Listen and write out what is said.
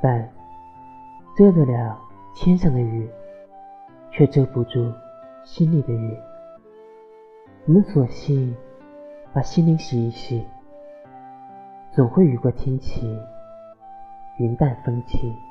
但遮得了天上的雨却遮不住心里的雨。我们索性把心灵洗一洗总会雨过天晴云淡风轻。